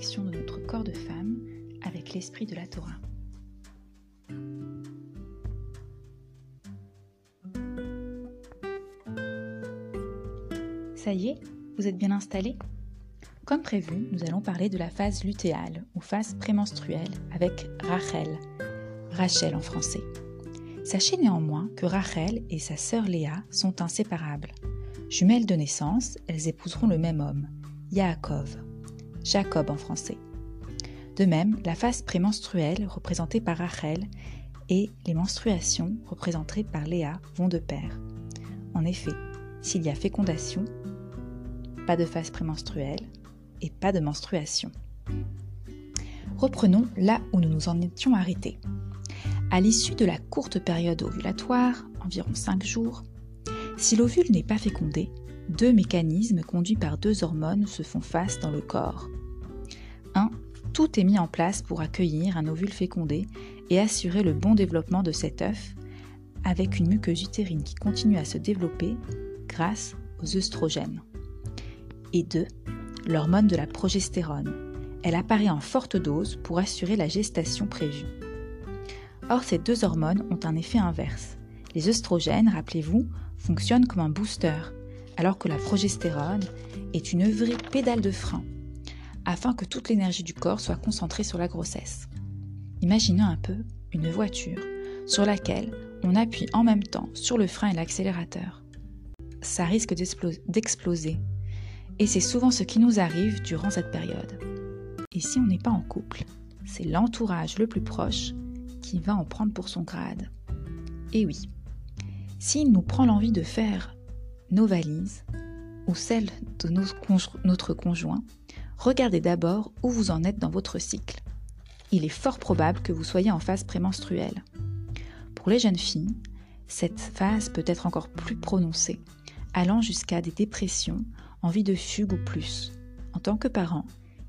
de notre corps de femme avec l'esprit de la Torah. Ça y est, vous êtes bien installé Comme prévu, nous allons parler de la phase lutéale ou phase prémenstruelle avec Rachel, Rachel en français. Sachez néanmoins que Rachel et sa sœur Léa sont inséparables. Jumelles de naissance, elles épouseront le même homme, Yaakov, Jacob en français. De même, la phase prémenstruelle, représentée par Rachel, et les menstruations, représentées par Léa, vont de pair. En effet, s'il y a fécondation, pas de phase prémenstruelle et pas de menstruation. Reprenons là où nous nous en étions arrêtés. À l'issue de la courte période ovulatoire, environ 5 jours, si l'ovule n'est pas fécondé, deux mécanismes conduits par deux hormones se font face dans le corps. 1. Tout est mis en place pour accueillir un ovule fécondé et assurer le bon développement de cet œuf avec une muqueuse utérine qui continue à se développer grâce aux œstrogènes et 2. L'hormone de la progestérone. Elle apparaît en forte dose pour assurer la gestation prévue. Or, ces deux hormones ont un effet inverse. Les œstrogènes, rappelez-vous, fonctionnent comme un booster, alors que la progestérone est une vraie pédale de frein, afin que toute l'énergie du corps soit concentrée sur la grossesse. Imaginez un peu une voiture sur laquelle on appuie en même temps sur le frein et l'accélérateur. Ça risque d'exploser et c'est souvent ce qui nous arrive durant cette période. Et si on n'est pas en couple, c'est l'entourage le plus proche qui va en prendre pour son grade. Et oui, s'il nous prend l'envie de faire nos valises ou celles de notre conjoint, regardez d'abord où vous en êtes dans votre cycle. Il est fort probable que vous soyez en phase prémenstruelle. Pour les jeunes filles, cette phase peut être encore plus prononcée, allant jusqu'à des dépressions envie de fugue ou plus. En tant que parent,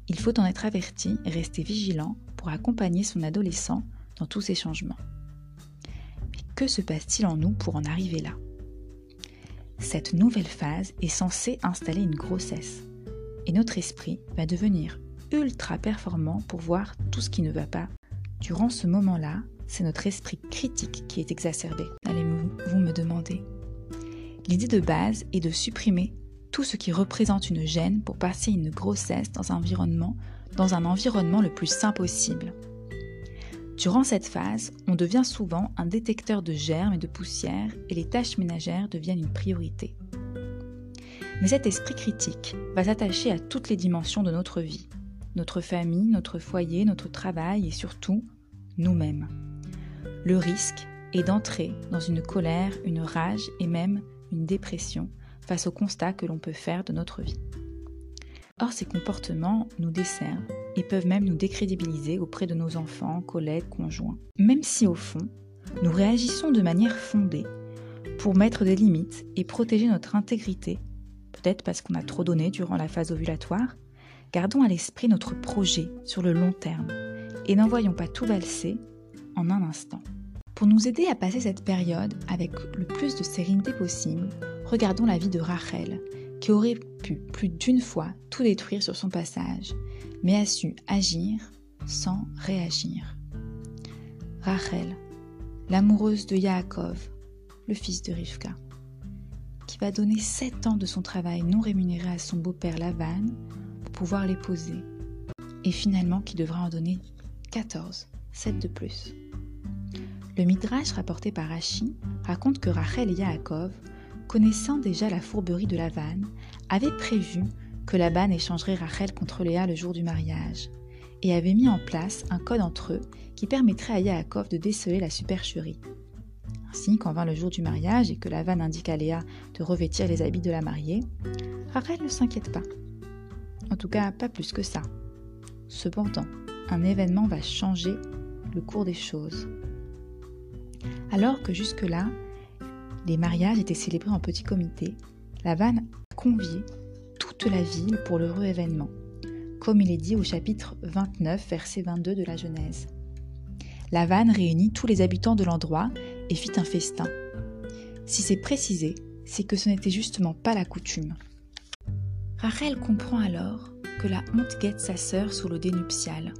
il faut en être averti et rester vigilant pour accompagner son adolescent dans tous ces changements. Mais que se passe-t-il en nous pour en arriver là? Cette nouvelle phase est censée installer une grossesse et notre esprit va devenir ultra performant pour voir tout ce qui ne va pas. Durant ce moment-là, c'est notre esprit critique qui est exacerbé, allez-vous me demander. L'idée de base est de supprimer tout ce qui représente une gêne pour passer une grossesse dans un environnement, dans un environnement le plus sain possible. Durant cette phase, on devient souvent un détecteur de germes et de poussières et les tâches ménagères deviennent une priorité. Mais cet esprit critique va s'attacher à toutes les dimensions de notre vie, notre famille, notre foyer, notre travail et surtout nous-mêmes. Le risque est d'entrer dans une colère, une rage et même une dépression face au constat que l'on peut faire de notre vie. Or, ces comportements nous desservent et peuvent même nous décrédibiliser auprès de nos enfants, collègues, conjoints. Même si au fond, nous réagissons de manière fondée pour mettre des limites et protéger notre intégrité, peut-être parce qu'on a trop donné durant la phase ovulatoire, gardons à l'esprit notre projet sur le long terme et n'envoyons pas tout valser en un instant. Pour nous aider à passer cette période avec le plus de sérénité possible, regardons la vie de Rachel, qui aurait pu plus d'une fois tout détruire sur son passage, mais a su agir sans réagir. Rachel, l'amoureuse de Yaakov, le fils de Rivka, qui va donner sept ans de son travail non rémunéré à son beau-père Lavan pour pouvoir l'épouser, et finalement qui devra en donner 14, 7 de plus. Le Midrash rapporté par Rashi raconte que Rachel et Yaakov connaissant déjà la fourberie de Lavan, avait prévu que Laban échangerait Rachel contre Léa le jour du mariage, et avait mis en place un code entre eux qui permettrait à Yaakov de déceler la supercherie. Ainsi, quand vint le jour du mariage et que Lavan indique à Léa de revêtir les habits de la mariée, Rachel ne s'inquiète pas. En tout cas, pas plus que ça. Cependant, un événement va changer le cours des choses. Alors que jusque-là, les mariages étaient célébrés en petit comité. La vanne a convié toute la ville pour l'heureux événement, comme il est dit au chapitre 29, verset 22 de la Genèse. La vanne réunit tous les habitants de l'endroit et fit un festin. Si c'est précisé, c'est que ce n'était justement pas la coutume. Rachel comprend alors que la honte guette sa sœur sous le dénuptial.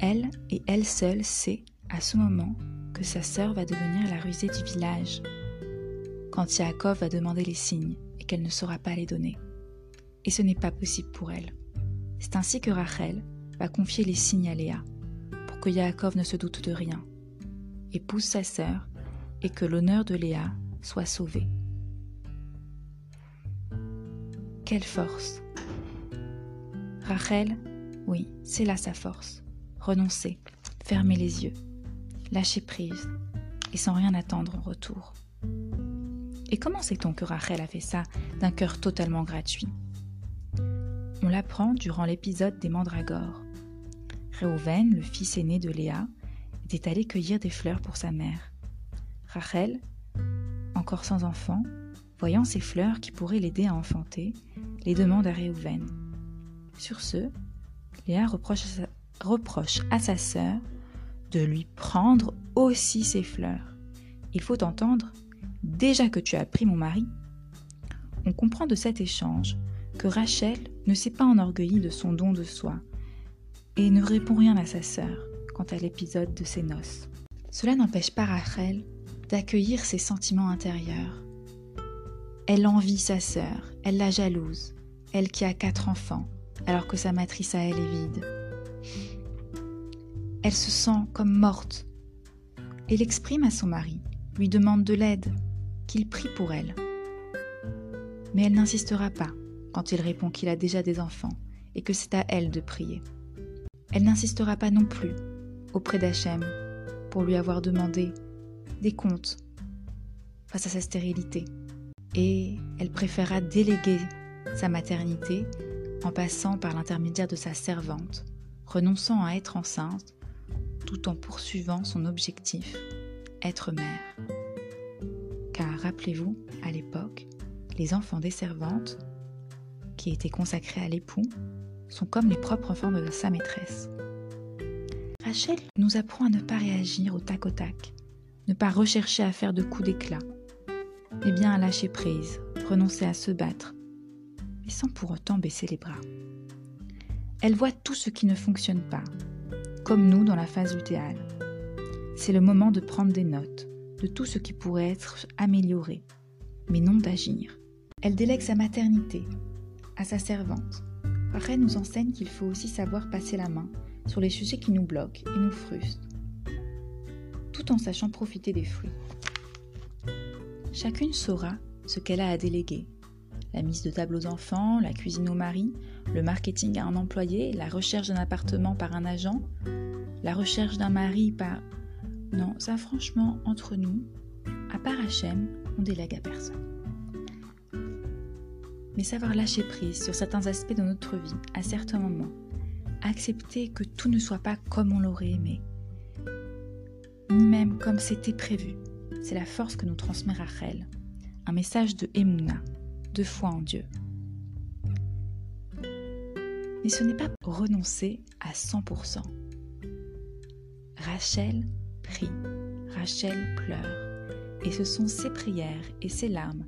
Elle et elle seule sait, à ce moment, que sa sœur va devenir la rusée du village. Quand Yaakov va demander les signes et qu'elle ne saura pas les donner. Et ce n'est pas possible pour elle. C'est ainsi que Rachel va confier les signes à Léa, pour que Yaakov ne se doute de rien, épouse sa sœur et que l'honneur de Léa soit sauvé. Quelle force Rachel, oui, c'est là sa force. Renoncer, fermer les yeux, lâcher prise, et sans rien attendre en retour. Et comment sait-on que Rachel a fait ça d'un cœur totalement gratuit? On l'apprend durant l'épisode des mandragores. Réhouven, le fils aîné de Léa, était allé cueillir des fleurs pour sa mère. Rachel, encore sans enfant, voyant ces fleurs qui pourraient l'aider à enfanter, les demande à Réhouven. Sur ce, Léa reproche à sa, reproche à sa sœur de lui prendre aussi ses fleurs. Il faut entendre, déjà que tu as pris mon mari. On comprend de cet échange que Rachel ne s'est pas enorgueillie de son don de soi et ne répond rien à sa sœur quant à l'épisode de ses noces. Cela n'empêche pas Rachel d'accueillir ses sentiments intérieurs. Elle envie sa sœur, elle la jalouse, elle qui a quatre enfants, alors que sa matrice à elle est vide. Elle se sent comme morte. Elle exprime à son mari, lui demande de l'aide, qu'il prie pour elle. Mais elle n'insistera pas quand il répond qu'il a déjà des enfants et que c'est à elle de prier. Elle n'insistera pas non plus auprès d'Hachem pour lui avoir demandé des comptes face à sa stérilité. Et elle préférera déléguer sa maternité en passant par l'intermédiaire de sa servante, renonçant à être enceinte tout en poursuivant son objectif, être mère. Car rappelez-vous, à l'époque, les enfants des servantes, qui étaient consacrés à l'époux, sont comme les propres enfants de sa maîtresse. Rachel nous apprend à ne pas réagir au tac au tac, ne pas rechercher à faire de coups d'éclat, mais bien à lâcher prise, renoncer à se battre, mais sans pour autant baisser les bras. Elle voit tout ce qui ne fonctionne pas, comme nous dans la phase lutéale. C'est le moment de prendre des notes de tout ce qui pourrait être amélioré, mais non d'agir. Elle délègue sa maternité à sa servante. Rachel nous enseigne qu'il faut aussi savoir passer la main sur les sujets qui nous bloquent et nous frustrent, en sachant profiter des fruits. Chacune saura ce qu'elle a à déléguer la mise de table aux enfants, la cuisine au mari, le marketing à un employé, la recherche d'un appartement par un agent, la recherche d'un mari par... Non, ça franchement, entre nous, à part Hachem, on délègue à personne. Mais savoir lâcher prise sur certains aspects de notre vie, à certains moments, accepter que tout ne soit pas comme on l'aurait aimé, ni même comme c'était prévu, c'est la force que nous transmet Rachel, un message de Emouna, de foi en Dieu. Mais ce n'est pas renoncer à 100%. Rachel prie, Rachel pleure, et ce sont ses prières et ses larmes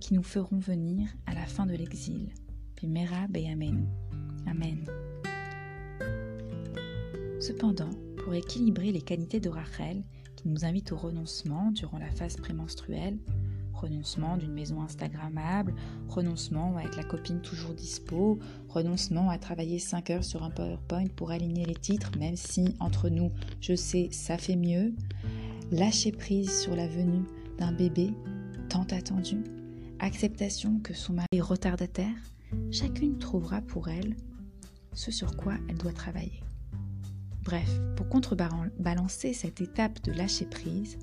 qui nous feront venir à la fin de l'exil. Bimera Amen. Amen. Cependant, pour équilibrer les qualités de Rachel, qui nous invite au renoncement durant la phase prémenstruelle, renoncement d'une maison Instagrammable, renoncement être la copine toujours dispo, renoncement à travailler 5 heures sur un PowerPoint pour aligner les titres, même si entre nous, je sais, ça fait mieux, lâcher prise sur la venue d'un bébé tant attendu, acceptation que son mari est retardataire, chacune trouvera pour elle ce sur quoi elle doit travailler. Bref, pour contrebalancer cette étape de lâcher prise,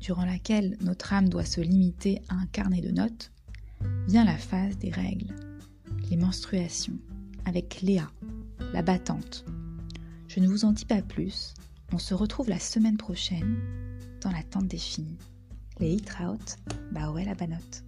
durant laquelle notre âme doit se limiter à un carnet de notes, vient la phase des règles, les menstruations, avec Léa, la battante. Je ne vous en dis pas plus, on se retrouve la semaine prochaine dans la tente des filles. Les Hitraut, ouais la banote.